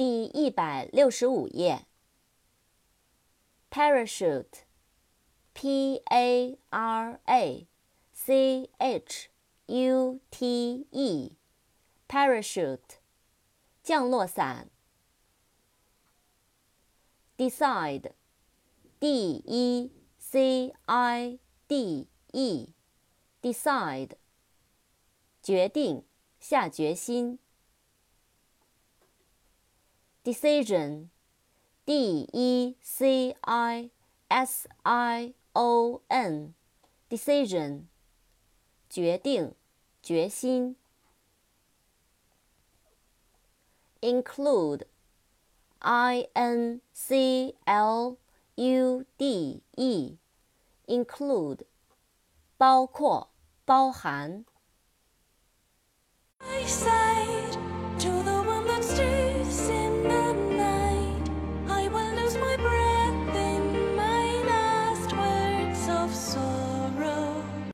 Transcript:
第一百六十五页。parachute，p a r a c h u t e，parachute，降落伞。decide，d e c i d e，decide，决定，下决心。decision, d e c i s i o n, decision, 决定，决心。include, i n c l u d e, include, 包括，包含。 of soul.